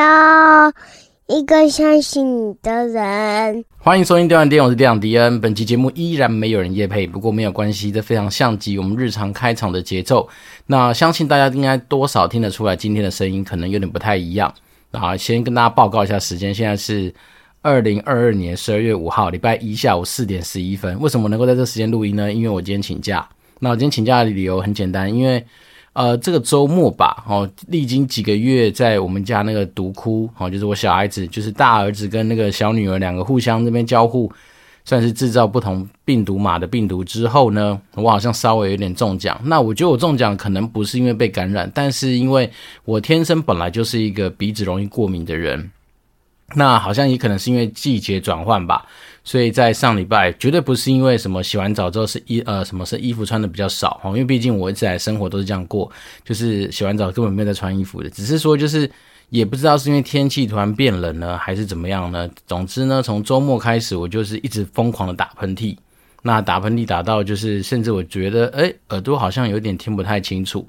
要一个相信你的人。欢迎收听《电玩店》，我是店长迪恩。本期节目依然没有人夜配，不过没有关系，这非常像极我们日常开场的节奏。那相信大家应该多少听得出来，今天的声音可能有点不太一样。那先跟大家报告一下时间，现在是二零二二年十二月五号，礼拜一下午四点十一分。为什么能够在这时间录音呢？因为我今天请假。那我今天请假的理由很简单，因为。呃，这个周末吧，哦，历经几个月在我们家那个独哭，哦，就是我小孩子，就是大儿子跟那个小女儿两个互相这边交互，算是制造不同病毒码的病毒之后呢，我好像稍微有点中奖。那我觉得我中奖可能不是因为被感染，但是因为我天生本来就是一个鼻子容易过敏的人，那好像也可能是因为季节转换吧。所以在上礼拜绝对不是因为什么洗完澡之后是衣呃什么是衣服穿的比较少哦，因为毕竟我一直来生活都是这样过，就是洗完澡根本没有在穿衣服的，只是说就是也不知道是因为天气突然变冷呢，还是怎么样呢？总之呢，从周末开始我就是一直疯狂的打喷嚏，那打喷嚏打到就是甚至我觉得诶耳朵好像有点听不太清楚。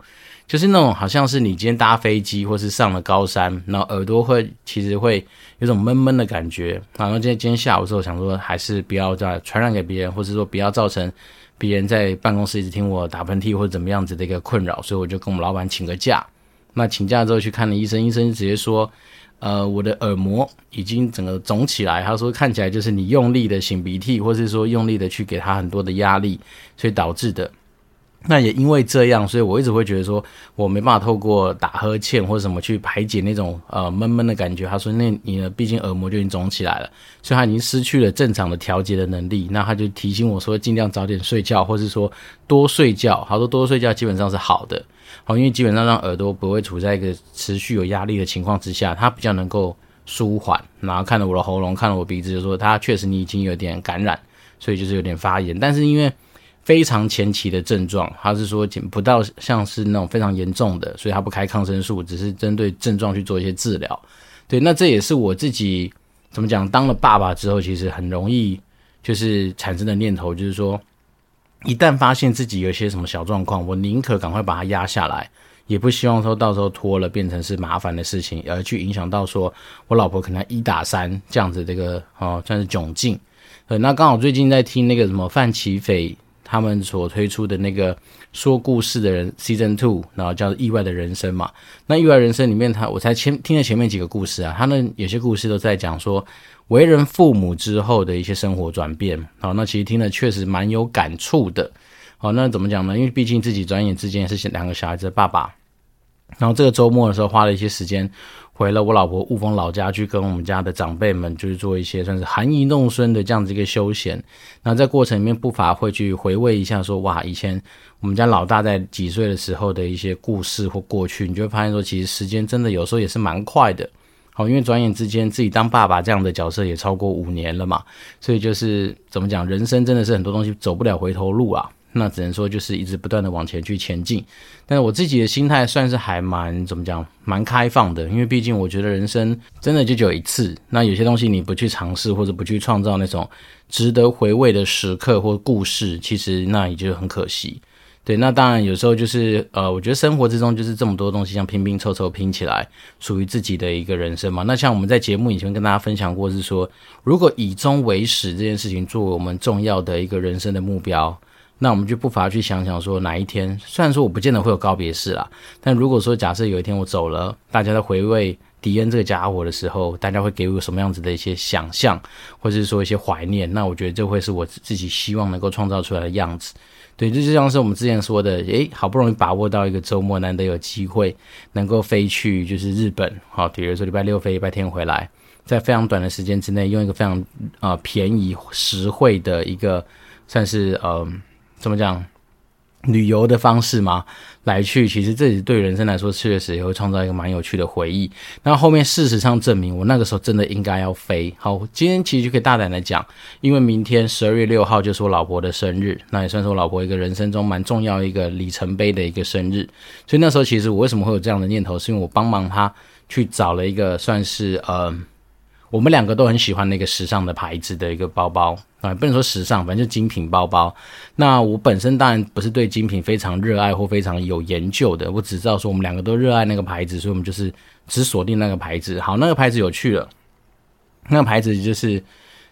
就是那种好像是你今天搭飞机或是上了高山，然后耳朵会其实会有种闷闷的感觉。然后今天今天下午的时候想说，还是不要再传染给别人，或者说不要造成别人在办公室一直听我打喷嚏或者怎么样子的一个困扰，所以我就跟我们老板请个假。那请假之后去看了医生，医生直接说，呃，我的耳膜已经整个肿起来。他说看起来就是你用力的擤鼻涕，或是说用力的去给他很多的压力，所以导致的。那也因为这样，所以我一直会觉得说，我没办法透过打呵欠或者什么去排解那种呃闷闷的感觉。他说，那你呢，毕竟耳膜就已经肿起来了，所以他已经失去了正常的调节的能力。那他就提醒我说，尽量早点睡觉，或是说多睡觉。他说多睡觉基本上是好的，好，因为基本上让耳朵不会处在一个持续有压力的情况之下，它比较能够舒缓。然后看了我的喉咙，看了我鼻子，就说他确实你已经有点感染，所以就是有点发炎。但是因为非常前期的症状，他是说不到像是那种非常严重的，所以他不开抗生素，只是针对症状去做一些治疗。对，那这也是我自己怎么讲，当了爸爸之后，其实很容易就是产生的念头，就是说，一旦发现自己有些什么小状况，我宁可赶快把它压下来，也不希望说到时候拖了变成是麻烦的事情，而去影响到说我老婆可能一打三这样子这个哦算是窘境。呃，那刚好最近在听那个什么范琪斐。他们所推出的那个说故事的人 Season Two，然后叫《意外的人生》嘛。那《意外人生》里面，他我才前听了前面几个故事啊，他们有些故事都在讲说为人父母之后的一些生活转变。好，那其实听了确实蛮有感触的。好，那怎么讲呢？因为毕竟自己转眼之间是两个小孩子的爸爸，然后这个周末的时候花了一些时间。回了我老婆雾峰老家去跟我们家的长辈们，就是做一些算是含饴弄孙的这样子一个休闲。那在过程里面不乏会去回味一下说，说哇，以前我们家老大在几岁的时候的一些故事或过去，你就会发现说，其实时间真的有时候也是蛮快的。好，因为转眼之间自己当爸爸这样的角色也超过五年了嘛，所以就是怎么讲，人生真的是很多东西走不了回头路啊。那只能说就是一直不断的往前去前进，但是我自己的心态算是还蛮怎么讲，蛮开放的，因为毕竟我觉得人生真的就只有一次，那有些东西你不去尝试或者不去创造那种值得回味的时刻或故事，其实那也就很可惜。对，那当然有时候就是呃，我觉得生活之中就是这么多东西，像拼拼凑凑拼起来，属于自己的一个人生嘛。那像我们在节目以前跟大家分享过，是说如果以终为始这件事情作为我们重要的一个人生的目标。那我们就不妨去想想，说哪一天，虽然说我不见得会有告别式啦，但如果说假设有一天我走了，大家在回味迪恩这个家伙的时候，大家会给我什么样子的一些想象，或者是说一些怀念？那我觉得这会是我自己希望能够创造出来的样子。对，这就像是我们之前说的，诶，好不容易把握到一个周末，难得有机会能够飞去就是日本，好，比如说礼拜六飞，礼拜天回来，在非常短的时间之内，用一个非常呃便宜实惠的一个算是呃。怎么讲？旅游的方式嘛，来去其实这里对人生来说，确实也会创造一个蛮有趣的回忆。那后面事实上证明，我那个时候真的应该要飞。好，今天其实就可以大胆的讲，因为明天十二月六号就是我老婆的生日，那也算是我老婆一个人生中蛮重要一个里程碑的一个生日。所以那时候其实我为什么会有这样的念头，是因为我帮忙她去找了一个算是呃。我们两个都很喜欢那个时尚的牌子的一个包包啊，不能说时尚，反正就精品包包。那我本身当然不是对精品非常热爱或非常有研究的，我只知道说我们两个都热爱那个牌子，所以我们就是只锁定那个牌子。好，那个牌子有趣了，那个牌子就是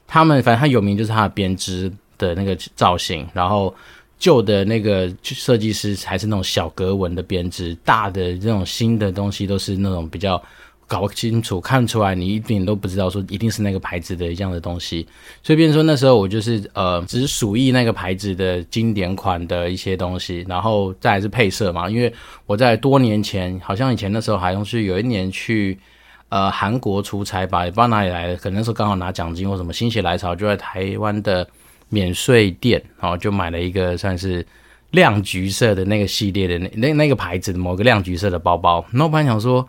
他们反正它有名，就是它的编织的那个造型，然后旧的那个设计师还是那种小格纹的编织，大的这种新的东西都是那种比较。搞不清楚，看出来你一点都不知道，说一定是那个牌子的一样的东西。所以，变成说那时候我就是呃，只属意那个牌子的经典款的一些东西，然后再来是配色嘛。因为我在多年前，好像以前那时候好像是有一年去呃韩国出差吧，也不知道哪里来的，可能是刚好拿奖金或什么心血来潮，就在台湾的免税店，然后就买了一个算是亮橘色的那个系列的那那那个牌子的某个亮橘色的包包。那我本来想说。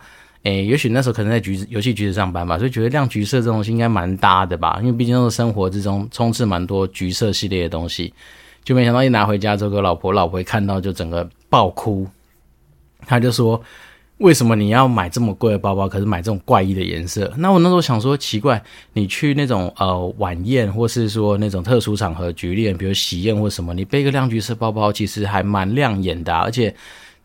诶，也许那时候可能在橘子游戏橘子上班吧，所以觉得亮橘色这东西应该蛮搭的吧，因为毕竟那种生活之中充斥蛮多橘色系列的东西，就没想到一拿回家之后，给老婆老婆一看到就整个爆哭，他就说：“为什么你要买这么贵的包包，可是买这种怪异的颜色？”那我那时候想说奇怪，你去那种呃晚宴或是说那种特殊场合，举例，比如喜宴或什么，你背个亮橘色包包其实还蛮亮眼的，而且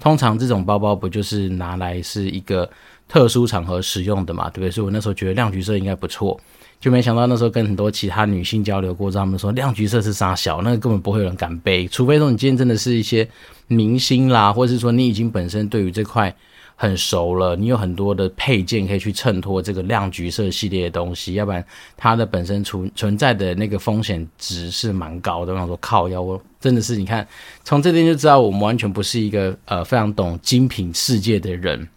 通常这种包包不就是拿来是一个。特殊场合使用的嘛，对不对？所以我那时候觉得亮橘色应该不错，就没想到那时候跟很多其他女性交流过，他们说亮橘色是杀小，那个根本不会有人敢背，除非说你今天真的是一些明星啦，或者是说你已经本身对于这块很熟了，你有很多的配件可以去衬托这个亮橘色系列的东西，要不然它的本身存存在的那个风险值是蛮高的。我想说靠腰，真的是你看从这边就知道我们完全不是一个呃非常懂精品世界的人。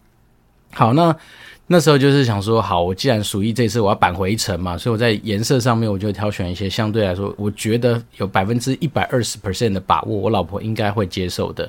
好，那那时候就是想说，好，我既然属意这次我要扳回一城嘛，所以我在颜色上面我就挑选一些相对来说，我觉得有百分之一百二十 percent 的把握，我老婆应该会接受的。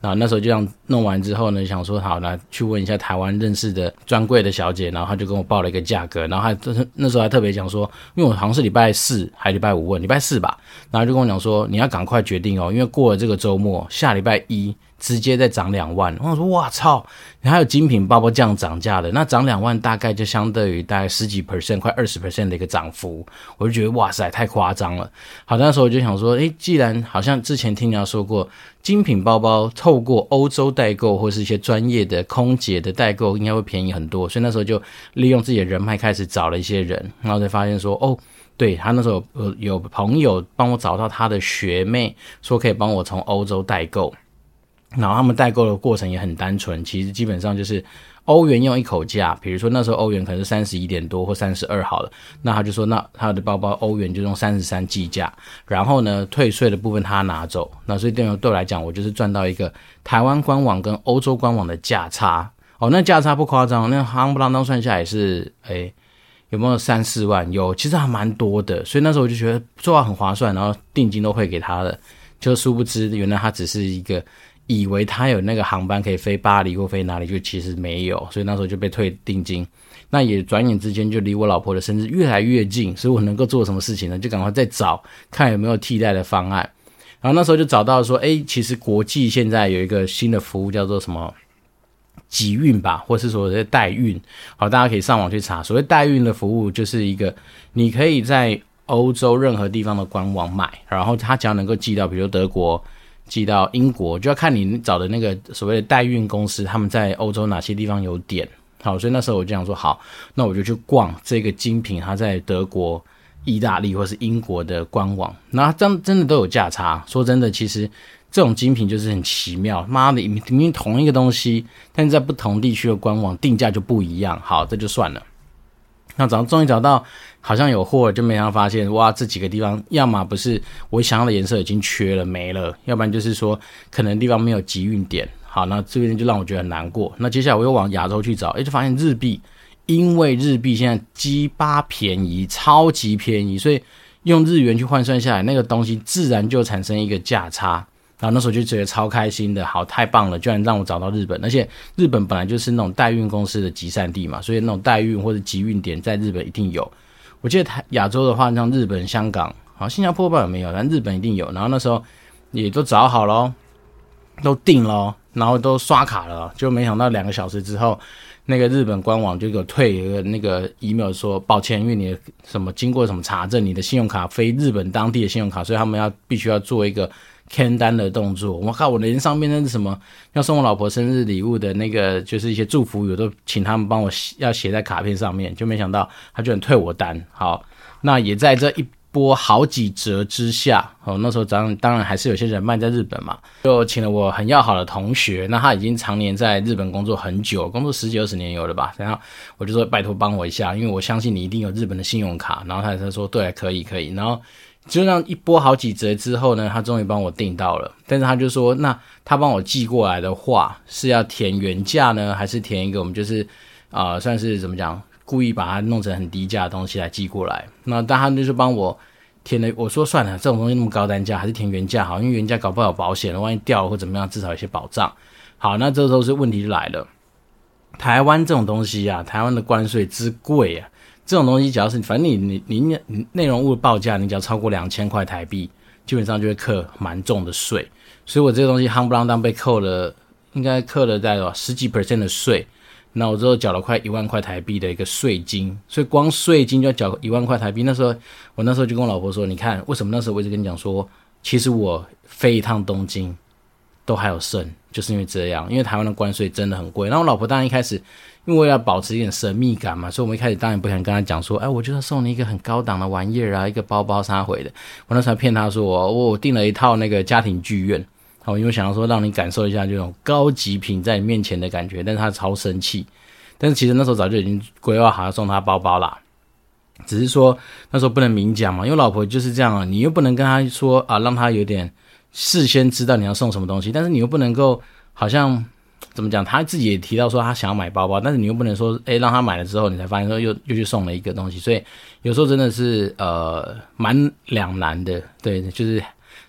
然后那时候就这样弄完之后呢，想说好，那去问一下台湾认识的专柜的小姐，然后她就跟我报了一个价格，然后还就是那时候还特别讲说，因为我好像是礼拜四还礼拜五问，礼拜四吧，然后就跟我讲说，你要赶快决定哦，因为过了这个周末，下礼拜一。直接再涨两万，我说哇操，你还有精品包包这样涨价的，那涨两万大概就相当于大概十几 percent，快二十 percent 的一个涨幅，我就觉得哇塞，太夸张了。好，那时候我就想说，诶，既然好像之前听人家说过，精品包包透过欧洲代购或是一些专业的空姐的代购，应该会便宜很多，所以那时候就利用自己的人脉开始找了一些人，然后才发现说，哦，对，他那时候有有朋友帮我找到他的学妹，说可以帮我从欧洲代购。然后他们代购的过程也很单纯，其实基本上就是欧元用一口价，比如说那时候欧元可能是三十一点多或三十二好了，那他就说那他的包包欧元就用三十三计价，然后呢退税的部分他拿走，那所以对我对我来讲，我就是赚到一个台湾官网跟欧洲官网的价差哦，那价差不夸张，那夯不啷当算下来是诶有没有三四万？有，其实还蛮多的，所以那时候我就觉得做好很划算，然后定金都汇给他的，就殊不知原来他只是一个。以为他有那个航班可以飞巴黎或飞哪里，就其实没有，所以那时候就被退定金。那也转眼之间就离我老婆的生日越来越近，所以我能够做什么事情呢？就赶快再找看有没有替代的方案。然后那时候就找到说，哎，其实国际现在有一个新的服务叫做什么集运吧，或是说的代运。好，大家可以上网去查，所谓代运的服务就是一个你可以在欧洲任何地方的官网买，然后他只要能够寄到，比如德国。寄到英国就要看你找的那个所谓的代运公司，他们在欧洲哪些地方有点好，所以那时候我就想说，好，那我就去逛这个精品，它在德国、意大利或是英国的官网，那真真的都有价差。说真的，其实这种精品就是很奇妙，妈的，明明同一个东西，但在不同地区的官网定价就不一样。好，这就算了。那找终于找到。好像有货，就没想到发现哇，这几个地方要么不是我想要的颜色已经缺了没了，要不然就是说可能地方没有集运点。好，那这边就让我觉得很难过。那接下来我又往亚洲去找，诶，就发现日币，因为日币现在鸡巴便宜，超级便宜，所以用日元去换算下来，那个东西自然就产生一个价差。然后那时候就觉得超开心的，好，太棒了，居然让我找到日本，而且日本本来就是那种代运公司的集散地嘛，所以那种代运或者集运点在日本一定有。我记得台亚洲的话，像日本、香港，好，新加坡不知道有没有，但日本一定有。然后那时候也都找好了，都定了，然后都刷卡了，就没想到两个小时之后，那个日本官网就给我退一个那个 email 说抱歉，因为你的什么经过什么查证，你的信用卡非日本当地的信用卡，所以他们要必须要做一个签单的动作。我靠，我连上面那是什么要送我老婆生日礼物的那个，就是一些祝福语，都请他们帮我，要写在卡片上面，就没想到他居然退我单。好，那也在这一。波好几折之下，哦，那时候当当然还是有些人脉在日本嘛，就请了我很要好的同学，那他已经常年在日本工作很久，工作十几二十年有了吧，然后我就说拜托帮我一下，因为我相信你一定有日本的信用卡，然后他才说对，可以可以，然后就让一波好几折之后呢，他终于帮我订到了，但是他就说，那他帮我寄过来的话是要填原价呢，还是填一个我们就是啊、算是怎么讲？故意把它弄成很低价的东西来寄过来，那但他就是帮我填了。我说算了，这种东西那么高单价，还是填原价好，因为原价搞不好保险，万一掉了或怎么样，至少有些保障。好，那这时候是问题就来了，台湾这种东西啊，台湾的关税之贵啊，这种东西只要是反正你你你内容物报价，你只要超过两千块台币，基本上就会课蛮重的税。所以我这个东西夯不啷当被扣了，应该扣了在十几 percent 的税。那我之后缴了快一万块台币的一个税金，所以光税金就要缴一万块台币。那时候我那时候就跟我老婆说：“你看，为什么那时候我一直跟你讲说，其实我飞一趟东京都还有剩，就是因为这样，因为台湾的关税真的很贵。”然后我老婆当然一开始，因为要保持一点神秘感嘛，所以我们一开始当然不想跟她讲说：“哎，我就要送你一个很高档的玩意儿啊，一个包包啥回的。”我那时候骗她说：“我我订了一套那个家庭剧院。”好，因为想要说让你感受一下这种高级品在你面前的感觉，但是他超生气。但是其实那时候早就已经规划好要送他包包啦，只是说那时候不能明讲嘛，因为老婆就是这样啊，你又不能跟他说啊，让他有点事先知道你要送什么东西，但是你又不能够好像怎么讲，他自己也提到说他想要买包包，但是你又不能说诶，让他买了之后你才发现说又又去送了一个东西，所以有时候真的是呃蛮两难的，对，就是。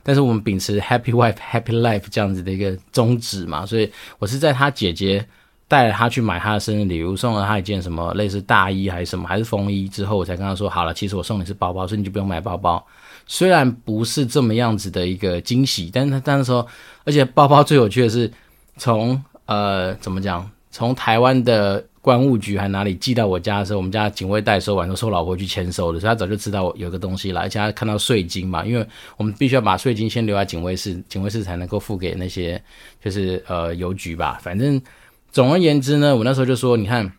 但是我们秉持 Happy Wife Happy Life 这样子的一个宗旨嘛，所以我是在他姐姐带了他去买他的生日礼物，送了他一件什么类似大衣还是什么还是风衣之后，我才跟他说好了，其实我送你是包包，所以你就不用买包包。虽然不是这么样子的一个惊喜，但是他但是说，而且包包最有趣的是从呃怎么讲，从台湾的。关务局还哪里寄到我家的时候，我们家警卫代收完，都是我老婆去签收的，所以他早就知道我有个东西来，而且他看到税金嘛，因为我们必须要把税金先留在警卫室，警卫室才能够付给那些就是呃邮局吧。反正总而言之呢，我那时候就说，你看，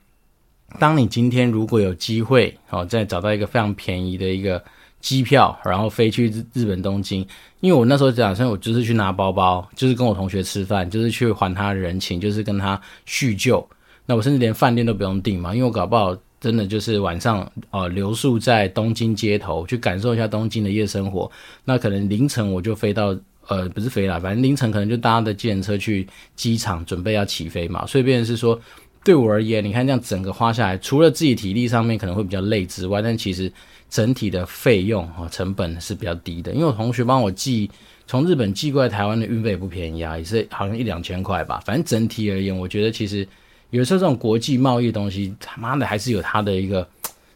当你今天如果有机会哦，再找到一个非常便宜的一个机票，然后飞去日日本东京，因为我那时候打算我就是去拿包包，就是跟我同学吃饭，就是去还他人情，就是跟他叙旧。那我甚至连饭店都不用订嘛，因为我搞不好真的就是晚上呃留宿在东京街头，去感受一下东京的夜生活。那可能凌晨我就飞到呃不是飞啦，反正凌晨可能就搭的计程车去机场准备要起飞嘛。所以变成是说，对我而言，你看这样整个花下来，除了自己体力上面可能会比较累之外，但其实整体的费用啊成本是比较低的。因为我同学帮我寄从日本寄过来台湾的运费也不便宜啊，也是好像一两千块吧。反正整体而言，我觉得其实。有时候这种国际贸易的东西，他妈的还是有它的一个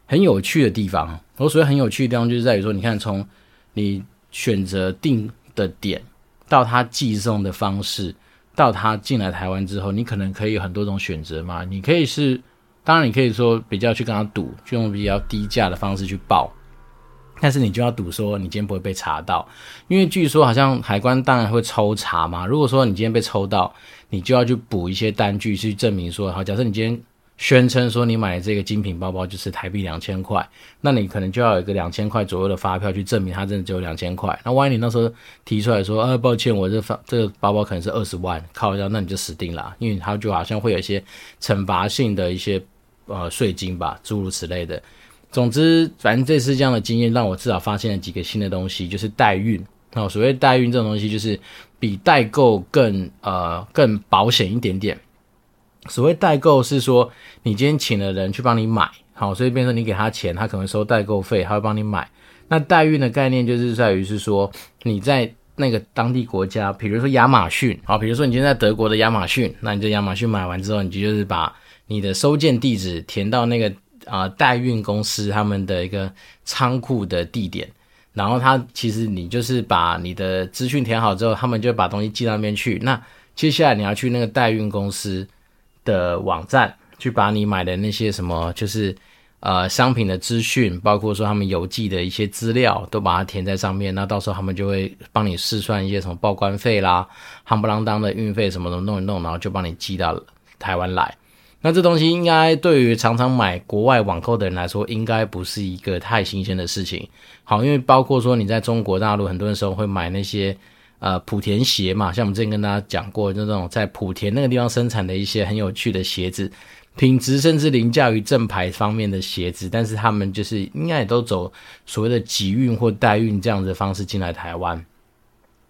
很有趣的地方。我所谓很有趣的地方，就是在于说，你看从你选择订的点，到他寄送的方式，到他进来台湾之后，你可能可以有很多种选择嘛。你可以是，当然你可以说比较去跟他赌，就用比较低价的方式去报。但是你就要赌说你今天不会被查到，因为据说好像海关当然会抽查嘛。如果说你今天被抽到，你就要去补一些单据去证明说，好，假设你今天宣称说你买的这个精品包包就是台币两千块，那你可能就要有一个两千块左右的发票去证明它真的只有两千块。那万一你那时候提出来说，啊，抱歉，我这发这个包包可能是二十万，靠一下，那你就死定了，因为它就好像会有一些惩罚性的一些呃税金吧，诸如此类的。总之，反正这次这样的经验让我至少发现了几个新的东西，就是代运。哦，所谓代运这种东西，就是比代购更呃更保险一点点。所谓代购是说，你今天请了人去帮你买，好，所以变成你给他钱，他可能收代购费，他会帮你买。那代运的概念就是在于是说，你在那个当地国家，比如说亚马逊，好，比如说你今天在德国的亚马逊，那你在亚马逊买完之后，你就是把你的收件地址填到那个。啊，代运公司他们的一个仓库的地点，然后他其实你就是把你的资讯填好之后，他们就把东西寄到那边去。那接下来你要去那个代运公司的网站，去把你买的那些什么，就是呃商品的资讯，包括说他们邮寄的一些资料，都把它填在上面。那到时候他们就会帮你试算一些什么报关费啦、夯不啷当的运费什么的弄一弄，然后就帮你寄到台湾来。那这东西应该对于常常买国外网购的人来说，应该不是一个太新鲜的事情。好，因为包括说你在中国大陆，很多人时候会买那些呃莆田鞋嘛，像我们之前跟大家讲过，就那种在莆田那个地方生产的一些很有趣的鞋子，品质甚至凌驾于正牌方面的鞋子，但是他们就是应该也都走所谓的集运或代运这样子的方式进来台湾。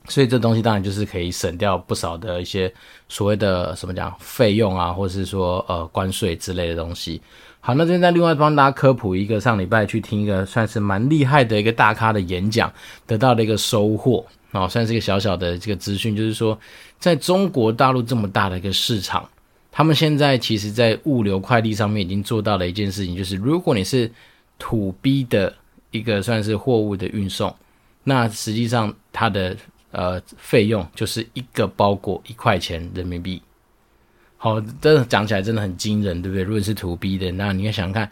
所以这东西当然就是可以省掉不少的一些所谓的什么讲费用啊，或是说呃关税之类的东西。好，那这边再另外帮大家科普一个，上礼拜去听一个算是蛮厉害的一个大咖的演讲，得到了一个收获啊，算是一个小小的这个资讯，就是说在中国大陆这么大的一个市场，他们现在其实在物流快递上面已经做到了一件事情，就是如果你是土逼的一个算是货物的运送，那实际上它的呃，费用就是一个包裹一块钱人民币。好，真的讲起来真的很惊人，对不对？如果是图 B 的，那你要想看，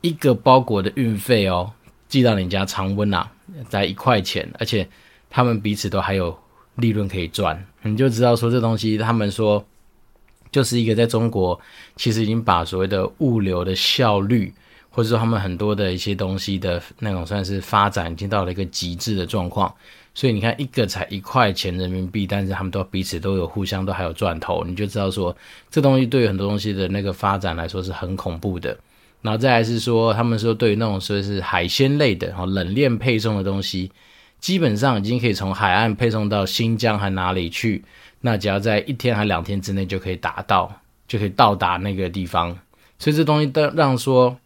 一个包裹的运费哦，寄到你家常温啊，才一块钱，而且他们彼此都还有利润可以赚，你就知道说这东西，他们说就是一个在中国其实已经把所谓的物流的效率，或者说他们很多的一些东西的那种算是发展，已经到了一个极致的状况。所以你看，一个才一块钱人民币，但是他们都彼此都有互相都还有赚头，你就知道说这东西对于很多东西的那个发展来说是很恐怖的。然后再来是说，他们说对于那种说是海鲜类的哈冷链配送的东西，基本上已经可以从海岸配送到新疆还哪里去，那只要在一天还两天之内就可以达到，就可以到达那个地方。所以这东西都让说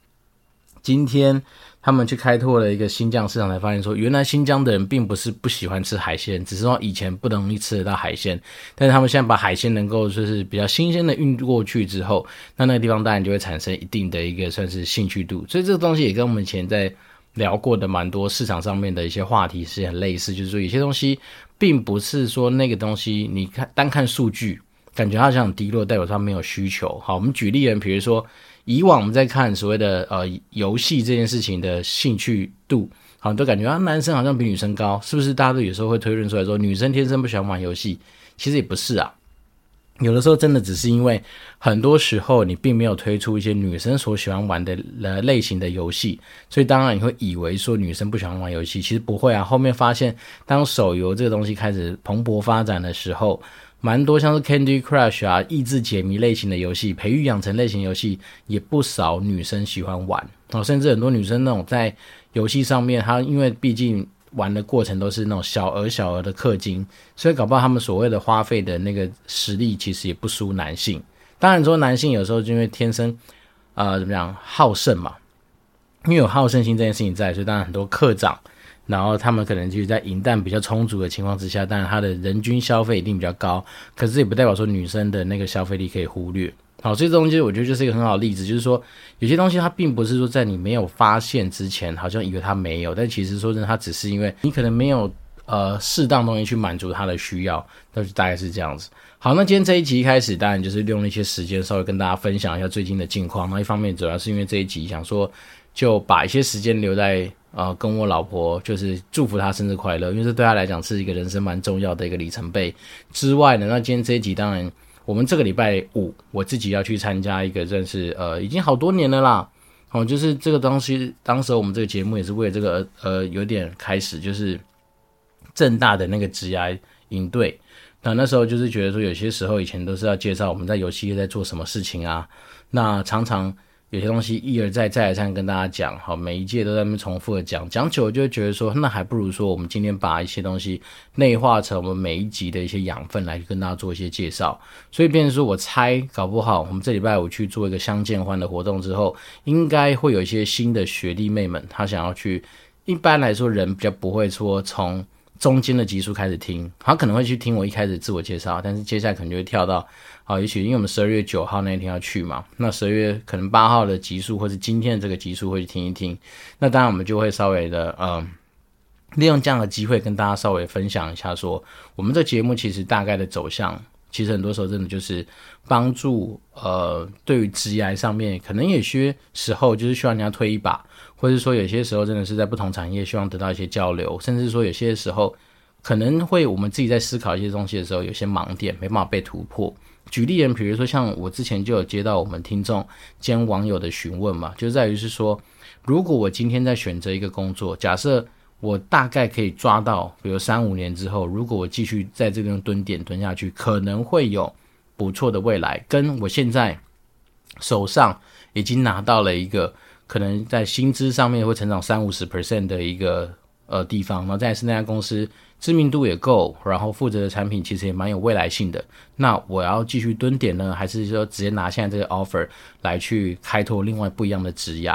今天。他们去开拓了一个新疆市场，才发现说，原来新疆的人并不是不喜欢吃海鲜，只是说以前不容易吃得到海鲜。但是他们现在把海鲜能够就是比较新鲜的运过去之后，那那个地方当然就会产生一定的一个算是兴趣度。所以这个东西也跟我们以前在聊过的蛮多市场上面的一些话题是很类似，就是说有些东西并不是说那个东西你看单看数据，感觉它像很低落，代表它没有需求。好，我们举例人，比如说。以往我们在看所谓的呃游戏这件事情的兴趣度，好像都感觉啊男生好像比女生高，是不是？大家都有时候会推论出来说女生天生不喜欢玩游戏，其实也不是啊。有的时候真的只是因为很多时候你并没有推出一些女生所喜欢玩的类型的游戏，所以当然你会以为说女生不喜欢玩游戏，其实不会啊。后面发现当手游这个东西开始蓬勃发展的时候。蛮多像是 Candy Crush 啊、益智解谜类型的游戏、培育养成类型游戏，也不少女生喜欢玩哦。甚至很多女生那种在游戏上面，她因为毕竟玩的过程都是那种小额小额的氪金，所以搞不好他们所谓的花费的那个实力，其实也不输男性。当然说男性有时候就因为天生呃怎么样好胜嘛，因为有好胜心这件事情在，所以当然很多课长。然后他们可能就是在银弹比较充足的情况之下，当然他的人均消费一定比较高，可是也不代表说女生的那个消费力可以忽略。好，所以这东西我觉得就是一个很好的例子，就是说有些东西它并不是说在你没有发现之前，好像以为它没有，但其实说真的，它只是因为你可能没有呃适当东西去满足它的需要，那就大概是这样子。好，那今天这一集一开始当然就是利用了一些时间稍微跟大家分享一下最近的近况。那一方面主要是因为这一集想说就把一些时间留在。啊、呃，跟我老婆就是祝福她生日快乐，因为这对她来讲是一个人生蛮重要的一个里程碑。之外呢，那今天这一集当然，我们这个礼拜五我自己要去参加一个，真是呃已经好多年了啦。哦，就是这个东西，当时我们这个节目也是为了这个呃有点开始，就是正大的那个职涯应对。那那时候就是觉得说，有些时候以前都是要介绍我们在游戏业在做什么事情啊，那常常。有些东西一而再再而三跟大家讲，好，每一届都在那边重复的讲，讲久了就会觉得说，那还不如说我们今天把一些东西内化成我们每一集的一些养分来跟大家做一些介绍。所以，变成说我猜，搞不好我们这礼拜五去做一个相见欢的活动之后，应该会有一些新的学弟妹们，他想要去。一般来说，人比较不会说从。中间的集数开始听，他可能会去听我一开始自我介绍，但是接下来可能就会跳到，好，也许因为我们十二月九号那一天要去嘛，那十二月可能八号的集数或者今天的这个集数会去听一听，那当然我们就会稍微的，嗯，利用这样的机会跟大家稍微分享一下说，说我们这节目其实大概的走向其实很多时候真的就是帮助呃，对于职涯上面，可能有些时候就是需要人家推一把，或者说有些时候真的是在不同产业希望得到一些交流，甚至说有些时候可能会我们自己在思考一些东西的时候，有些盲点没办法被突破。举例人，比如说像我之前就有接到我们听众兼网友的询问嘛，就在于是说，如果我今天在选择一个工作，假设我大概可以抓到，比如三五年之后，如果我继续在这边蹲点蹲下去，可能会有不错的未来，跟我现在手上已经拿到了一个可能在薪资上面会成长三五十 percent 的一个呃地方，然后再是那家公司。知名度也够，然后负责的产品其实也蛮有未来性的。那我要继续蹲点呢，还是说直接拿现在这个 offer 来去开拓另外不一样的职业？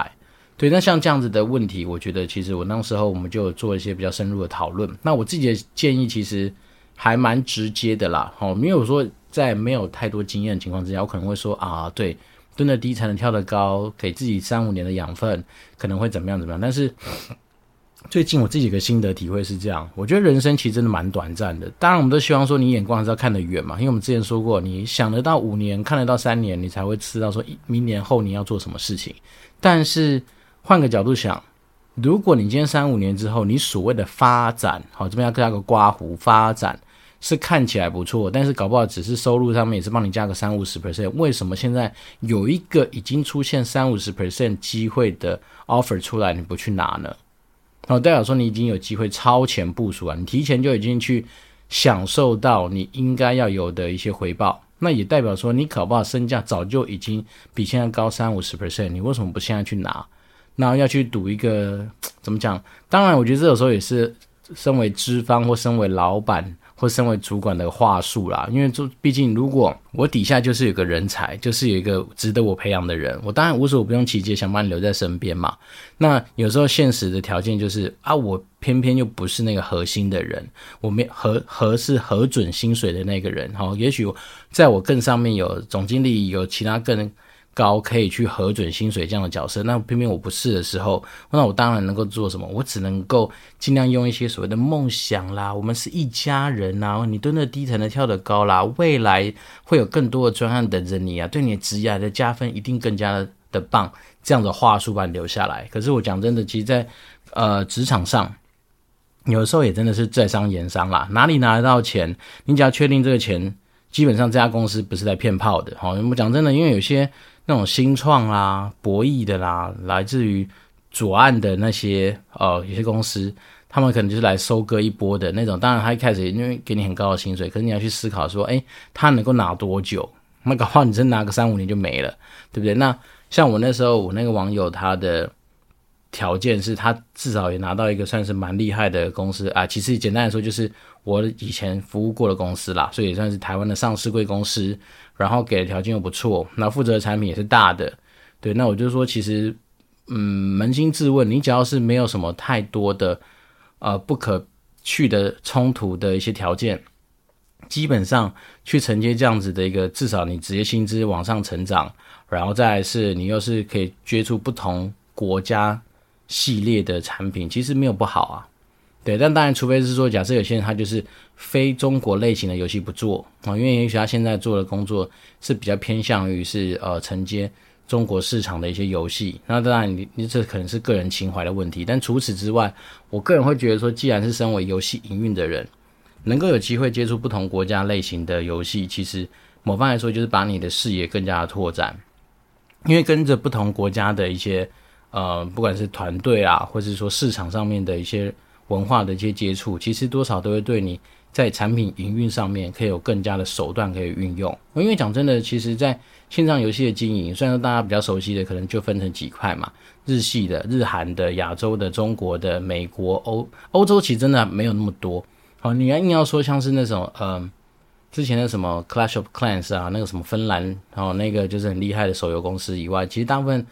对，那像这样子的问题，我觉得其实我那时候我们就做一些比较深入的讨论。那我自己的建议其实还蛮直接的啦，哦，没有说在没有太多经验的情况之下，我可能会说啊，对，蹲得低才能跳得高，给自己三五年的养分，可能会怎么样怎么样，但是。最近我自己有个心得体会是这样，我觉得人生其实真的蛮短暂的。当然，我们都希望说你眼光还是要看得远嘛，因为我们之前说过，你想得到五年，看得到三年，你才会知道说明年后你要做什么事情。但是换个角度想，如果你今天三五年之后，你所谓的发展，好，这边要加个刮胡，发展是看起来不错，但是搞不好只是收入上面也是帮你加个三五十 percent。为什么现在有一个已经出现三五十 percent 机会的 offer 出来，你不去拿呢？哦，代表说你已经有机会超前部署啊，你提前就已经去享受到你应该要有的一些回报，那也代表说你搞不好身价早就已经比现在高三五十 percent，你为什么不现在去拿？那要去赌一个怎么讲？当然，我觉得这有时候也是身为资方或身为老板。或身为主管的话术啦，因为就毕竟，如果我底下就是有个人才，就是有一个值得我培养的人，我当然无所不用其极想把你留在身边嘛。那有时候现实的条件就是啊，我偏偏又不是那个核心的人，我没核核是核准薪水的那个人，好，也许在我更上面有总经理，有其他更。高可以去核准薪水这样的角色，那偏偏我不是的时候，那我当然能够做什么？我只能够尽量用一些所谓的梦想啦，我们是一家人呐，你蹲的低才能跳得高啦，未来会有更多的专案等着你啊，对你的职业的加分一定更加的棒。这样的话术把你留下来。可是我讲真的，其实在呃职场上，有的时候也真的是在商言商啦，哪里拿得到钱，你只要确定这个钱，基本上这家公司不是来骗炮的。好，我们讲真的，因为有些。那种新创啦、博弈的啦，来自于左岸的那些呃有些公司，他们可能就是来收割一波的那种。当然，他一开始因为给你很高的薪水，可是你要去思考说，诶，他能够拿多久？那搞不好你真拿个三五年就没了，对不对？那像我那时候，我那个网友他的条件是他至少也拿到一个算是蛮厉害的公司啊。其实简单来说，就是我以前服务过的公司啦，所以也算是台湾的上市贵公司。然后给的条件又不错，那负责的产品也是大的，对，那我就说，其实，嗯，扪心自问，你只要是没有什么太多的，呃，不可去的冲突的一些条件，基本上去承接这样子的一个，至少你职业薪资往上成长，然后再是你又是可以接触不同国家系列的产品，其实没有不好啊。对，但当然，除非是说，假设有些人他就是非中国类型的游戏不做啊，因为也许他现在做的工作是比较偏向于是呃承接中国市场的一些游戏，那当然你你这可能是个人情怀的问题。但除此之外，我个人会觉得说，既然是身为游戏营运的人，能够有机会接触不同国家类型的游戏，其实某方来说就是把你的视野更加的拓展，因为跟着不同国家的一些呃，不管是团队啊，或是说市场上面的一些。文化的一些接触，其实多少都会对你在产品营运上面可以有更加的手段可以运用。因为讲真的，其实，在线上游戏的经营，虽然说大家比较熟悉的，可能就分成几块嘛，日系的、日韩的、亚洲的、中国的、美国、欧欧洲，其实真的没有那么多。好，你要硬要说像是那种，嗯、之前的什么 Clash of Clans 啊，那个什么芬兰，然后那个就是很厉害的手游公司以外，其实大部分。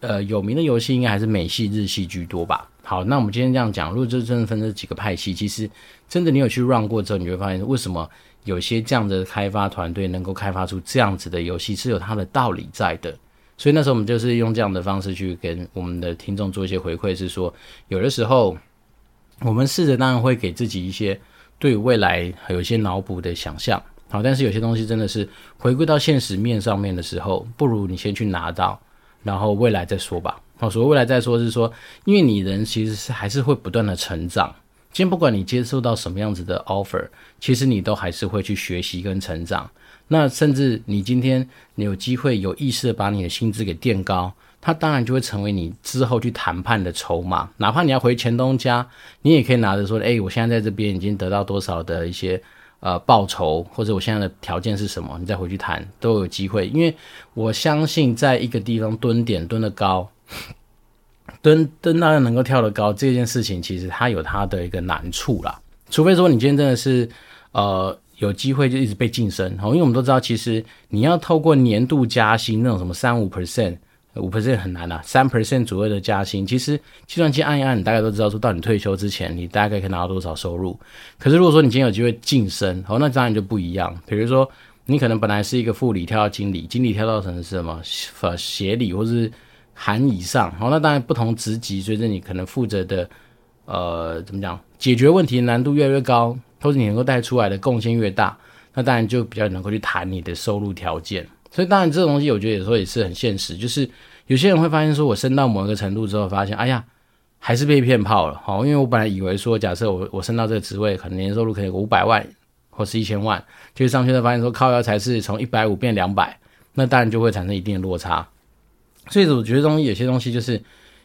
呃，有名的游戏应该还是美系、日系居多吧。好，那我们今天这样讲，如果就真的分这几个派系，其实真的你有去 run 过之后，你会发现为什么有些这样的开发团队能够开发出这样子的游戏是有它的道理在的。所以那时候我们就是用这样的方式去跟我们的听众做一些回馈，是说有的时候我们试着当然会给自己一些对未来有一些脑补的想象。好，但是有些东西真的是回归到现实面上面的时候，不如你先去拿到，然后未来再说吧。好，所谓未来再说，是说，因为你人其实是还是会不断的成长。今天不管你接受到什么样子的 offer，其实你都还是会去学习跟成长。那甚至你今天你有机会有意识的把你的薪资给垫高，它当然就会成为你之后去谈判的筹码。哪怕你要回前东家，你也可以拿着说，诶，我现在在这边已经得到多少的一些。呃，报酬或者我现在的条件是什么？你再回去谈都有机会，因为我相信在一个地方蹲点蹲得高，蹲蹲到能够跳得高这件事情，其实它有它的一个难处啦。除非说你今天真的是呃有机会就一直被晋升，好因为我们都知道，其实你要透过年度加薪那种什么三五 percent。五 percent 很难啊，三 percent 左右的加薪，其实计算机按一按，你大概都知道说到你退休之前，你大概可以拿到多少收入。可是如果说你今天有机会晋升，哦，那当然就不一样。比如说，你可能本来是一个副理，跳到经理，经理跳到成是什么呃协理或是含以上，好，那当然不同职级，随着你可能负责的呃怎么讲，解决问题的难度越来越高，或者你能够带出来的贡献越大，那当然就比较能够去谈你的收入条件。所以当然这种东西，我觉得有时候也是很现实，就是有些人会发现说，我升到某一个程度之后，发现哎呀，还是被骗炮了。好，因为我本来以为说，假设我我升到这个职位，可能年收入可能有五百万或是一千万，就上去才发现说，靠腰才是从一百五变两百，那当然就会产生一定的落差。所以我觉得东西有些东西就是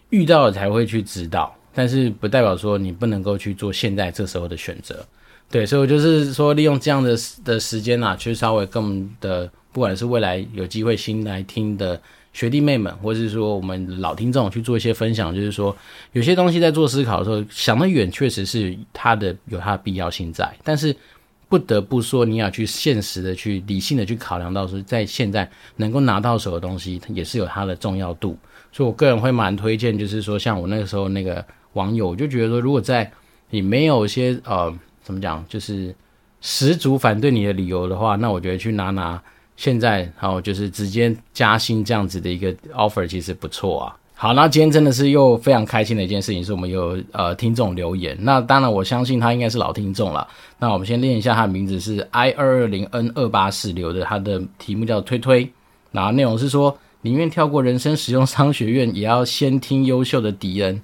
遇到了才会去知道，但是不代表说你不能够去做现在这时候的选择。对，所以我就是说，利用这样的的时间啊，去稍微更的。不管是未来有机会新来听的学弟妹们，或者是说我们老听众去做一些分享，就是说有些东西在做思考的时候，想得远确实是它的有它的必要性在，但是不得不说你要去现实的去理性的去考量到说，在现在能够拿到手的东西，它也是有它的重要度。所以我个人会蛮推荐，就是说像我那个时候那个网友，就觉得说，如果在你没有一些呃怎么讲，就是十足反对你的理由的话，那我觉得去拿拿。现在好，就是直接加薪这样子的一个 offer，其实不错啊。好，那今天真的是又非常开心的一件事情，是我们有呃听众留言。那当然，我相信他应该是老听众了。那我们先念一下他的名字是 i 二二零 n 二八四留的，他的题目叫推推。然后内容是说，宁愿跳过人生实用商学院，也要先听优秀的敌人。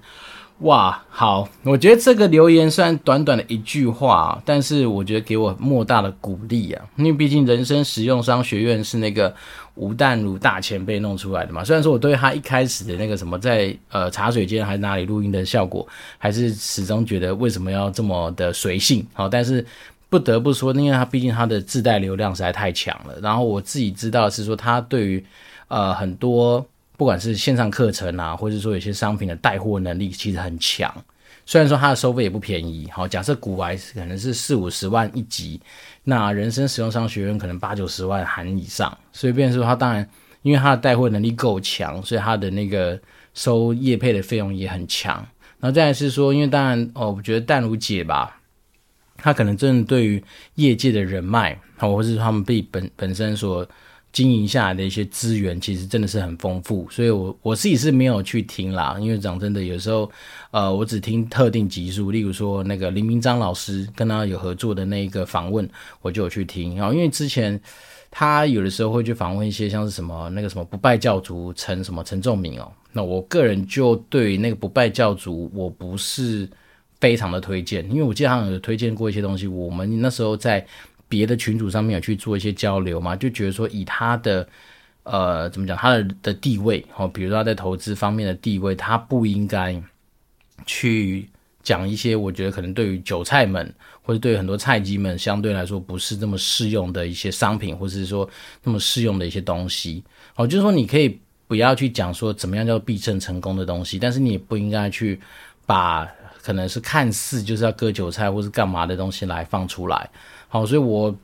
哇，好，我觉得这个留言虽然短短的一句话，但是我觉得给我莫大的鼓励啊，因为毕竟人生实用商学院是那个吴淡如大前辈弄出来的嘛。虽然说我对他一开始的那个什么在呃茶水间还是哪里录音的效果，还是始终觉得为什么要这么的随性，好，但是不得不说，因为他毕竟他的自带流量实在太强了。然后我自己知道是说他对于呃很多。不管是线上课程啊，或者说有些商品的带货能力，其实很强。虽然说它的收费也不便宜，好，假设古玩可能是四五十万一集，那人生实用商学院可能八九十万含以上。所以，变成说它当然，因为它的带货能力够强，所以它的那个收业配的费用也很强。然后再来是说，因为当然哦，我觉得淡如姐吧，她可能真的对于业界的人脉，好，或是他们被本本身所。经营下来的一些资源，其实真的是很丰富，所以我我自己是没有去听啦，因为讲真的，有时候，呃，我只听特定集数，例如说那个林明章老师跟他有合作的那个访问，我就有去听。然后因为之前他有的时候会去访问一些像是什么那个什么不败教主陈什么陈仲明哦，那我个人就对那个不败教主我不是非常的推荐，因为我记得他有推荐过一些东西，我们那时候在。别的群组上面有去做一些交流嘛，就觉得说以他的呃怎么讲，他的的地位哦，比如说他在投资方面的地位，他不应该去讲一些我觉得可能对于韭菜们或者对于很多菜鸡们相对来说不是这么适用的一些商品，或者是说那么适用的一些东西。哦，就是说你可以不要去讲说怎么样叫必胜成功的东西，但是你也不应该去把可能是看似就是要割韭菜或是干嘛的东西来放出来。好，所以我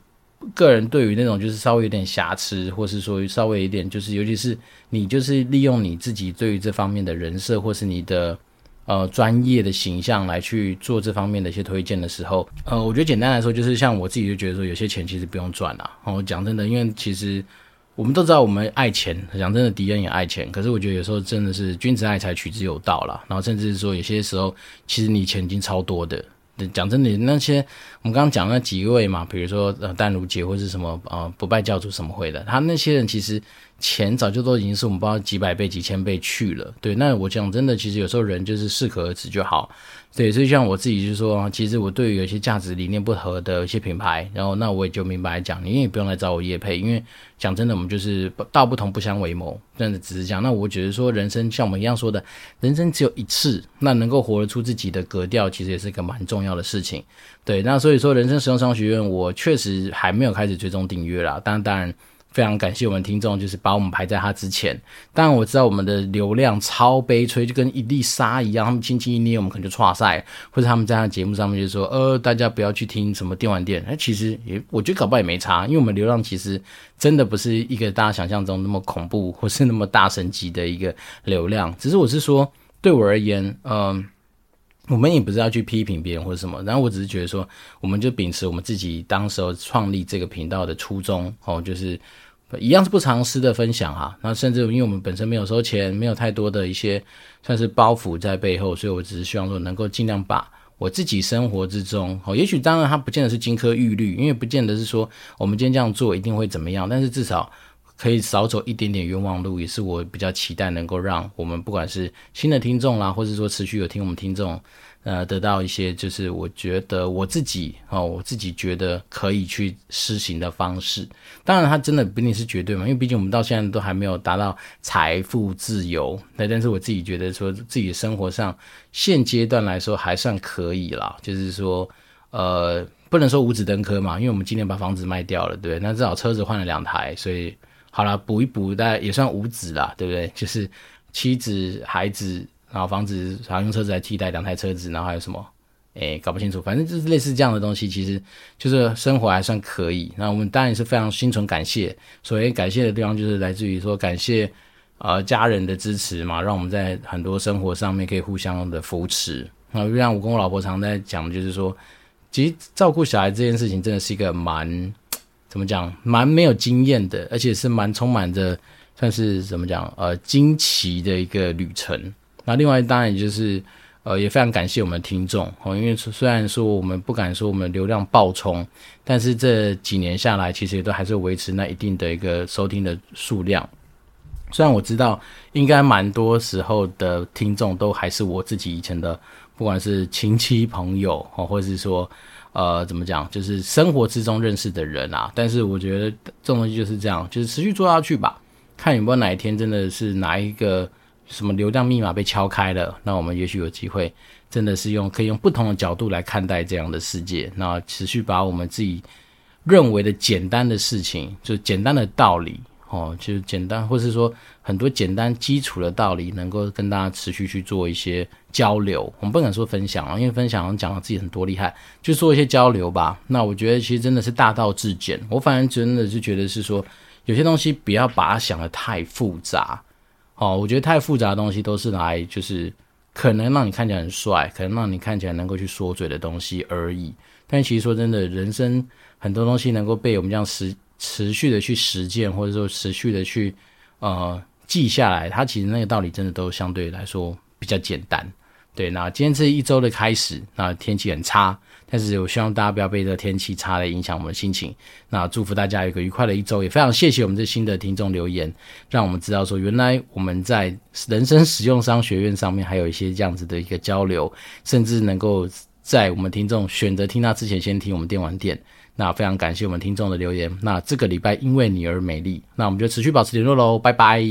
个人对于那种就是稍微有点瑕疵，或是说稍微有点就是，尤其是你就是利用你自己对于这方面的人设，或是你的呃专业的形象来去做这方面的一些推荐的时候，呃，我觉得简单来说就是像我自己就觉得说，有些钱其实不用赚啦。哦，讲真的，因为其实我们都知道我们爱钱，讲真的，敌人也爱钱。可是我觉得有时候真的是君子爱财，取之有道啦。然后甚至是说有些时候，其实你钱已经超多的。讲真的，那些我们刚刚讲那几位嘛，比如说呃淡如姐或是什么呃不败教主什么会的，他那些人其实钱早就都已经是我们不知道几百倍几千倍去了。对，那我讲真的，其实有时候人就是适可而止就好。对，所以像我自己就是说，其实我对于有些价值理念不合的一些品牌，然后那我也就明白讲，你也不用来找我叶配，因为讲真的，我们就是道不同不相为谋，真的只是讲。那我觉得说，人生像我们一样说的，人生只有一次，那能够活得出自己的格调，其实也是一个蛮重要的事情。对，那所以说，人生实用商学院，我确实还没有开始追踪订阅啦，当，当然。非常感谢我们听众，就是把我们排在他之前。当然我知道我们的流量超悲催，就跟一粒沙一样，他们轻轻一捏，我们可能就剉赛，或者他们在他节目上面就说：“呃，大家不要去听什么电玩店。”哎，其实也我觉得搞不好也没差，因为我们流量其实真的不是一个大家想象中那么恐怖，或是那么大神级的一个流量。只是我是说，对我而言，嗯、我们也不是要去批评别人或者什么，然后我只是觉得说，我们就秉持我们自己当时候创立这个频道的初衷，哦，就是。一样是不藏私的分享哈，那甚至因为我们本身没有收钱，没有太多的一些算是包袱在背后，所以我只是希望说能够尽量把我自己生活之中，哦，也许当然它不见得是金科玉律，因为不见得是说我们今天这样做一定会怎么样，但是至少可以少走一点点冤枉路，也是我比较期待能够让我们不管是新的听众啦，或者说持续有听我们听众。呃，得到一些就是我觉得我自己哦，我自己觉得可以去施行的方式。当然，它真的不一定是绝对嘛，因为毕竟我们到现在都还没有达到财富自由。那但是我自己觉得说，自己的生活上现阶段来说还算可以啦。就是说，呃，不能说五指登科嘛，因为我们今年把房子卖掉了，对？那至少车子换了两台，所以好了，补一补，大概也算五子啦，对不对？就是妻子、孩子。然后房子，然后用车子来替代两台车子，然后还有什么？诶，搞不清楚。反正就是类似这样的东西，其实就是生活还算可以。那我们当然是非常心存感谢。所谓感谢的地方，就是来自于说感谢呃家人的支持嘛，让我们在很多生活上面可以互相的扶持。那就像我跟我老婆常在讲，就是说，其实照顾小孩这件事情真的是一个蛮怎么讲，蛮没有经验的，而且是蛮充满着算是怎么讲呃惊奇的一个旅程。那另外当然就是，呃，也非常感谢我们的听众哦，因为虽然说我们不敢说我们流量爆冲，但是这几年下来，其实也都还是维持那一定的一个收听的数量。虽然我知道，应该蛮多时候的听众都还是我自己以前的，不管是亲戚朋友哦，或者是说，呃，怎么讲，就是生活之中认识的人啊。但是我觉得这种东西就是这样，就是持续做下去吧，看有没有哪一天真的是哪一个。什么流量密码被敲开了？那我们也许有机会，真的是用可以用不同的角度来看待这样的世界。那持续把我们自己认为的简单的事情，就简单的道理哦，就简单，或是说很多简单基础的道理，能够跟大家持续去做一些交流。我们不敢说分享啊，因为分享讲了自己很多厉害，就做一些交流吧。那我觉得其实真的是大道至简。我反正真的是觉得是说，有些东西不要把它想得太复杂。哦，我觉得太复杂的东西都是来，就是可能让你看起来很帅，可能让你看起来能够去说嘴的东西而已。但其实说真的，人生很多东西能够被我们这样持持续的去实践，或者说持续的去呃记下来，它其实那个道理真的都相对来说比较简单。对，那今天这一周的开始，那天气很差。但是我希望大家不要被这天气差来影响我们的心情。那祝福大家有个愉快的一周，也非常谢谢我们这新的听众留言，让我们知道说原来我们在人生实用商学院上面还有一些这样子的一个交流，甚至能够在我们听众选择听他之前先听我们电玩店。那非常感谢我们听众的留言那这个礼拜因为你而美丽那我们就持续保持联络喽拜拜。